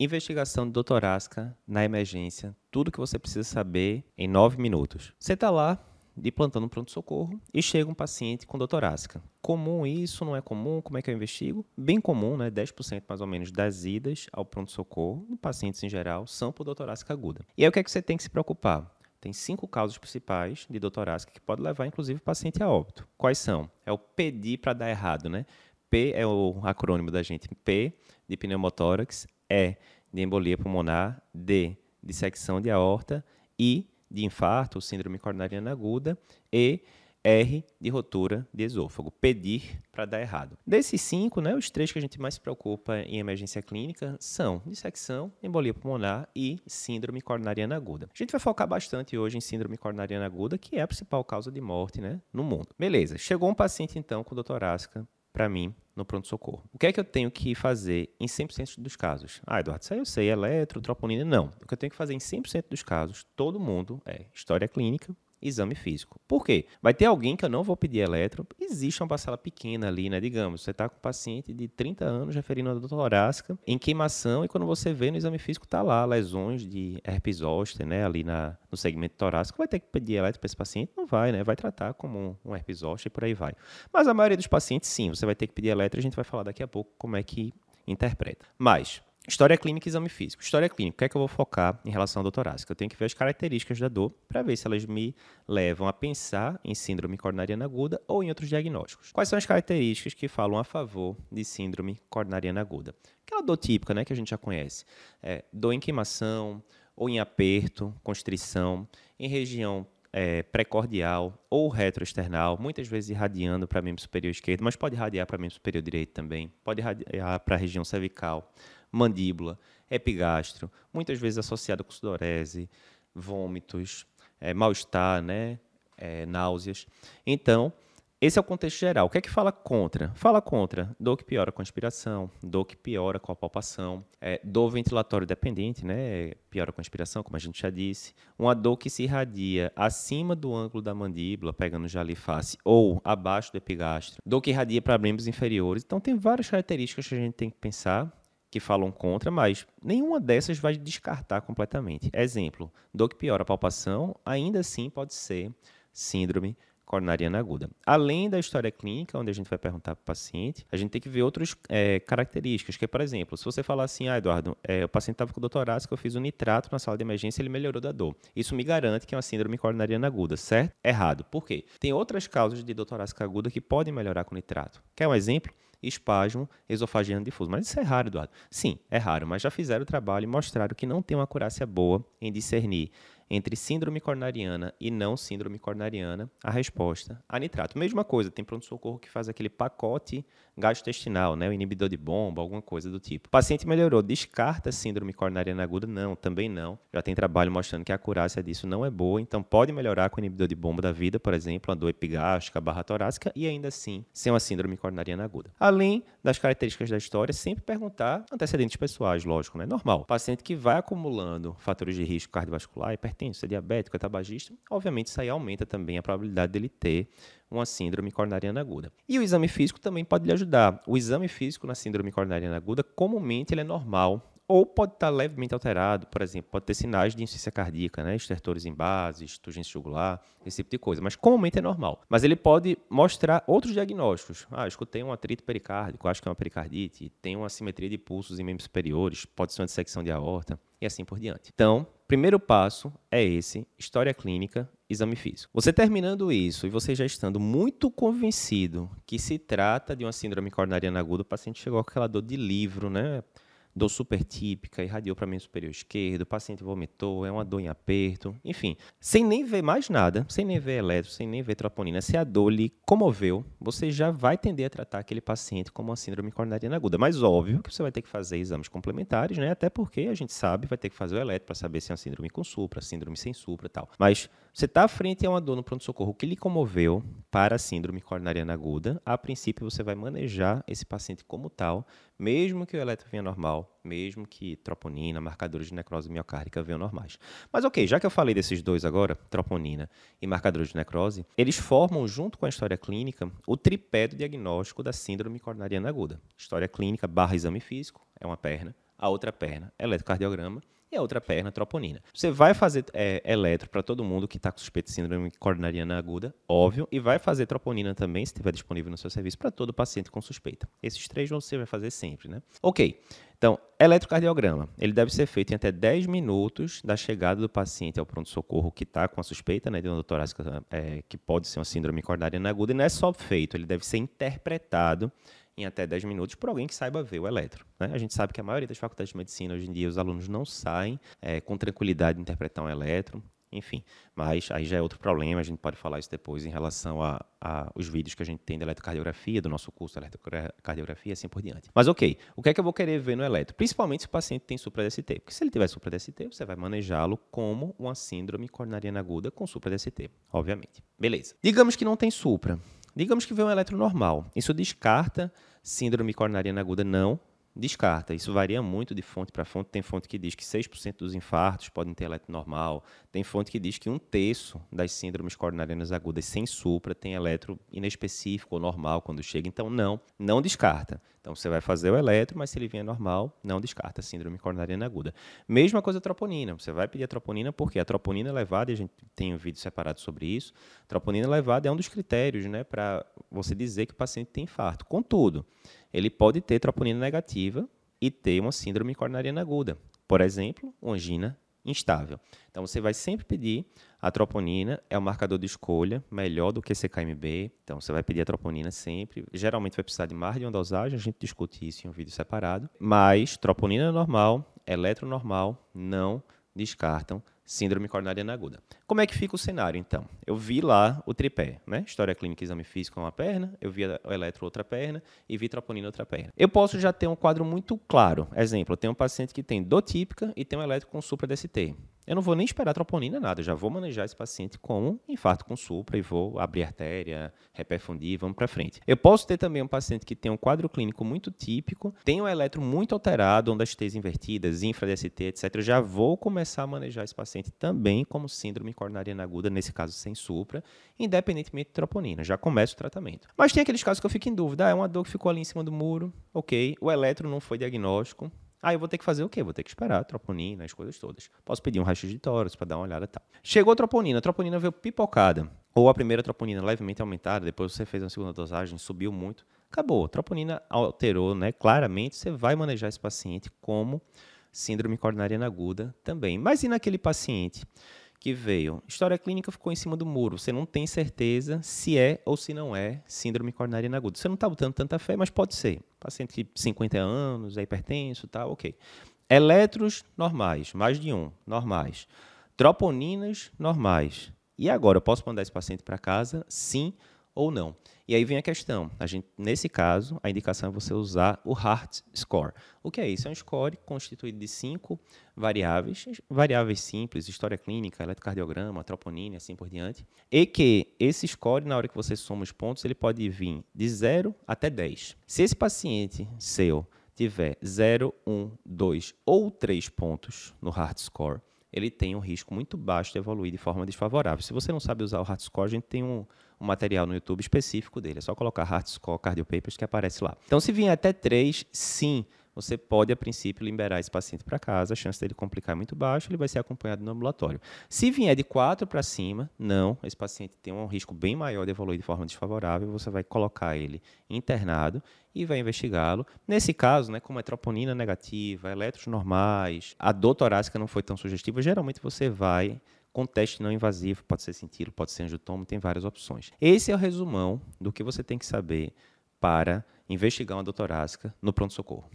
investigação de doutorasca na emergência, tudo que você precisa saber em nove minutos. Você está lá de plantão no pronto-socorro e chega um paciente com dor. Comum isso, não é comum? Como é que eu investigo? Bem comum, né? 10% mais ou menos das idas ao pronto-socorro, pacientes em geral, são por dor aguda. E aí o que é que você tem que se preocupar? Tem cinco causas principais de dor que pode levar, inclusive, o paciente a óbito. Quais são? É o pedir para dar errado, né? P é o acrônimo da gente. P de pneumotórax, E de embolia pulmonar, D de secção de aorta, I de infarto, síndrome coronariana aguda e R de rotura de esôfago, pedir para dar errado. Desses cinco, né, os três que a gente mais se preocupa em emergência clínica são dissecção, embolia pulmonar e síndrome coronariana aguda. A gente vai focar bastante hoje em síndrome coronariana aguda, que é a principal causa de morte né, no mundo. Beleza, chegou um paciente então com doutorasca para mim no pronto-socorro. O que é que eu tenho que fazer em 100% dos casos? Ah, Eduardo, isso aí eu sei, eletro, troponina, não. O que eu tenho que fazer em 100% dos casos, todo mundo, é história clínica, exame físico. Por quê? Vai ter alguém que eu não vou pedir eletro, existe uma parcela pequena ali, né? Digamos, você está com um paciente de 30 anos referindo a dor torácica em queimação e quando você vê no exame físico tá lá lesões de herpes zoster, né? Ali na, no segmento torácico, vai ter que pedir eletro para esse paciente? Não vai, né? Vai tratar como um, um herpes zoster e por aí vai. Mas a maioria dos pacientes, sim, você vai ter que pedir eletro, a gente vai falar daqui a pouco como é que interpreta. Mas História clínica e exame físico. História clínica, o que é que eu vou focar em relação à dor torácica? Eu tenho que ver as características da dor para ver se elas me levam a pensar em síndrome coronariana aguda ou em outros diagnósticos. Quais são as características que falam a favor de síndrome coronariana aguda? Aquela dor típica, né, que a gente já conhece. É, dor em queimação ou em aperto, constrição, em região é, precordial ou retroesternal, muitas vezes irradiando para membro superior esquerdo, mas pode irradiar para membro superior direito também, pode irradiar para a região cervical mandíbula, epigastro, muitas vezes associado com sudorese, vômitos, é, mal-estar, né, é, náuseas. Então, esse é o contexto geral. O que é que fala contra? Fala contra dor que piora com a inspiração, dor que piora com a palpação, é, dor ventilatório dependente, né? Piora com a inspiração, como a gente já disse. Uma dor que se irradia acima do ângulo da mandíbula, pegando já ali face, ou abaixo do epigastro. Dor que irradia para membros inferiores. Então, tem várias características que a gente tem que pensar que falam contra, mas nenhuma dessas vai descartar completamente. Exemplo, dor que piora a palpação, ainda assim pode ser síndrome coronariana aguda. Além da história clínica, onde a gente vai perguntar para o paciente, a gente tem que ver outras é, características, que é, por exemplo, se você falar assim, ah, Eduardo, é, o paciente estava com dor que eu fiz um nitrato na sala de emergência, ele melhorou da dor. Isso me garante que é uma síndrome coronariana aguda, certo? Errado. Por quê? Tem outras causas de dor torácica aguda que podem melhorar com nitrato. Quer um exemplo? Espasmo esofagiano difuso. Mas isso é raro, Eduardo. Sim, é raro, mas já fizeram o trabalho e mostraram que não tem uma acurácia boa em discernir entre síndrome coronariana e não síndrome coronariana, a resposta a nitrato. Mesma coisa, tem pronto-socorro que faz aquele pacote gastrointestinal, né, o inibidor de bomba, alguma coisa do tipo. O paciente melhorou, descarta síndrome coronariana aguda? Não, também não. Já tem trabalho mostrando que a acurácia disso não é boa, então pode melhorar com o inibidor de bomba da vida, por exemplo, a dor epigástrica, barra torácica, e ainda assim ser uma síndrome coronariana aguda. Além das características da história, sempre perguntar antecedentes pessoais, lógico, né? Normal. paciente que vai acumulando fatores de risco cardiovascular, hipertenso, é diabético, é tabagista, obviamente isso aí aumenta também a probabilidade dele ter uma síndrome coronariana aguda. E o exame físico também pode lhe ajudar. O exame físico na síndrome coronariana aguda, comumente ele é normal ou pode estar levemente alterado, por exemplo, pode ter sinais de insuficiência cardíaca, né, estertores em bases, turgência jugular, esse tipo de coisa, mas comumente é normal. Mas ele pode mostrar outros diagnósticos. Ah, escutei um atrito pericárdico, acho que é uma pericardite, tem uma simetria de pulsos em membros superiores, pode ser uma dissecção de aorta e assim por diante. Então, primeiro passo é esse, história clínica, exame físico. Você terminando isso e você já estando muito convencido que se trata de uma síndrome coronariana aguda, o paciente chegou com aquela dor de livro, né? Dor super típica, irradiou para membro superior esquerdo, o paciente vomitou, é uma dor em aperto, enfim, sem nem ver mais nada, sem nem ver eletro, sem nem ver troponina, se a dor lhe comoveu, você já vai tender a tratar aquele paciente como uma síndrome coronariana aguda. Mas óbvio que você vai ter que fazer exames complementares, né? Até porque a gente sabe, vai ter que fazer o eletro para saber se é uma síndrome com supra, síndrome sem supra e tal. Mas você está à frente a uma dor no pronto-socorro que lhe comoveu para a síndrome coronariana aguda, a princípio você vai manejar esse paciente como tal, mesmo que o eletro venha normal, mesmo que troponina, marcadores de necrose miocárdica venham normais. Mas ok, já que eu falei desses dois agora, troponina e marcadores de necrose, eles formam, junto com a história clínica, o tripé do diagnóstico da síndrome coronariana aguda. História clínica barra exame físico, é uma perna. a outra perna, eletrocardiograma, e a outra perna, troponina. Você vai fazer é, eletro para todo mundo que está com suspeita de síndrome coronariana aguda, óbvio, e vai fazer troponina também, se estiver disponível no seu serviço, para todo paciente com suspeita. Esses três você vai fazer sempre, né? Ok. Então, eletrocardiograma, ele deve ser feito em até 10 minutos da chegada do paciente ao pronto-socorro que está com a suspeita né, de uma doutorásica é, que pode ser uma síndrome coronariana aguda, e não é só feito, ele deve ser interpretado em até 10 minutos por alguém que saiba ver o eletro. Né? A gente sabe que a maioria das faculdades de medicina hoje em dia os alunos não saem é, com tranquilidade de interpretar um eletro, enfim, mas aí já é outro problema, a gente pode falar isso depois em relação a, a os vídeos que a gente tem da eletrocardiografia, do nosso curso de eletrocardiografia, assim por diante. Mas ok, o que é que eu vou querer ver no eletro? Principalmente se o paciente tem supra-DST, porque se ele tiver supra-DST, você vai manejá-lo como uma síndrome coronariana aguda com supra-DST, obviamente. Beleza. Digamos que não tem supra. Digamos que vê um eletro normal. Isso descarta síndrome coronariana aguda? Não. Descarta. Isso varia muito de fonte para fonte. Tem fonte que diz que 6% dos infartos podem ter eletro normal. Tem fonte que diz que um terço das síndromes coronarianas agudas sem supra tem eletro inespecífico ou normal quando chega. Então, não, não descarta. Então, você vai fazer o eletro, mas se ele vier normal, não descarta síndrome coronariana aguda. Mesma coisa a troponina. Você vai pedir a troponina porque a troponina elevada, e a gente tem um vídeo separado sobre isso, a troponina elevada é um dos critérios né, para você dizer que o paciente tem infarto. Contudo, ele pode ter troponina negativa e ter uma síndrome coronariana aguda. Por exemplo, angina instável. Então, você vai sempre pedir a troponina, é o marcador de escolha, melhor do que CKMB. Então, você vai pedir a troponina sempre. Geralmente vai precisar de mais de uma dosagem, a gente discute isso em um vídeo separado. Mas troponina normal, eletro normal, não descartam síndrome coronariana aguda. Como é que fica o cenário, então? Eu vi lá o tripé, né? História clínica, exame físico, uma perna, eu vi o eletro, outra perna, e vi troponina, outra perna. Eu posso já ter um quadro muito claro. Exemplo, eu tenho um paciente que tem dor típica e tem um eletro com supra-DST. Eu não vou nem esperar troponina, nada. Eu já vou manejar esse paciente com infarto com supra e vou abrir artéria, reperfundir, vamos para frente. Eu posso ter também um paciente que tem um quadro clínico muito típico, tem um eletro muito alterado, ondas T's invertidas, infra-DST, etc. Eu já vou começar a manejar esse paciente também como síndrome coronariana aguda, nesse caso sem supra, independentemente de troponina. Já começo o tratamento. Mas tem aqueles casos que eu fico em dúvida. Ah, é uma dor que ficou ali em cima do muro, ok. O eletro não foi diagnóstico, Aí eu vou ter que fazer o quê? Vou ter que esperar a troponina, as coisas todas. Posso pedir um raio de tórax para dar uma olhada e tal. Chegou a troponina, a troponina veio pipocada. Ou a primeira troponina levemente aumentada, depois você fez uma segunda dosagem, subiu muito. Acabou. A troponina alterou, né? Claramente, você vai manejar esse paciente como síndrome coronariana aguda também. Mas e naquele paciente que veio. História clínica ficou em cima do muro. Você não tem certeza se é ou se não é síndrome coronariana aguda. Você não está botando tanta fé, mas pode ser. Paciente de 50 anos, é hipertenso, tá, ok. Eletros normais, mais de um, normais. Troponinas normais. E agora, eu posso mandar esse paciente para casa? Sim ou não. E aí vem a questão. A gente, nesse caso, a indicação é você usar o Heart Score. O que é isso? É um score constituído de cinco variáveis, variáveis simples, história clínica, eletrocardiograma, troponina, assim por diante. E que esse score, na hora que você soma os pontos, ele pode vir de 0 até 10. Se esse paciente seu tiver 0, 1, 2 ou 3 pontos no Heart Score, ele tem um risco muito baixo de evoluir de forma desfavorável. Se você não sabe usar o Heart Score, a gente tem um, um material no YouTube específico dele. É só colocar Heart Score Cardio Papers que aparece lá. Então, se vier até 3, sim, você pode, a princípio, liberar esse paciente para casa. A chance dele complicar é muito baixa, ele vai ser acompanhado no ambulatório. Se vier de 4 para cima, não, esse paciente tem um risco bem maior de evoluir de forma desfavorável. Você vai colocar ele internado e vai investigá-lo. Nesse caso, né, como é troponina negativa, eletros normais, a dor torácica não foi tão sugestiva, geralmente você vai com teste não invasivo, pode ser sentido, pode ser angiotomo, tem várias opções. Esse é o resumão do que você tem que saber para investigar uma dor torácica no pronto-socorro.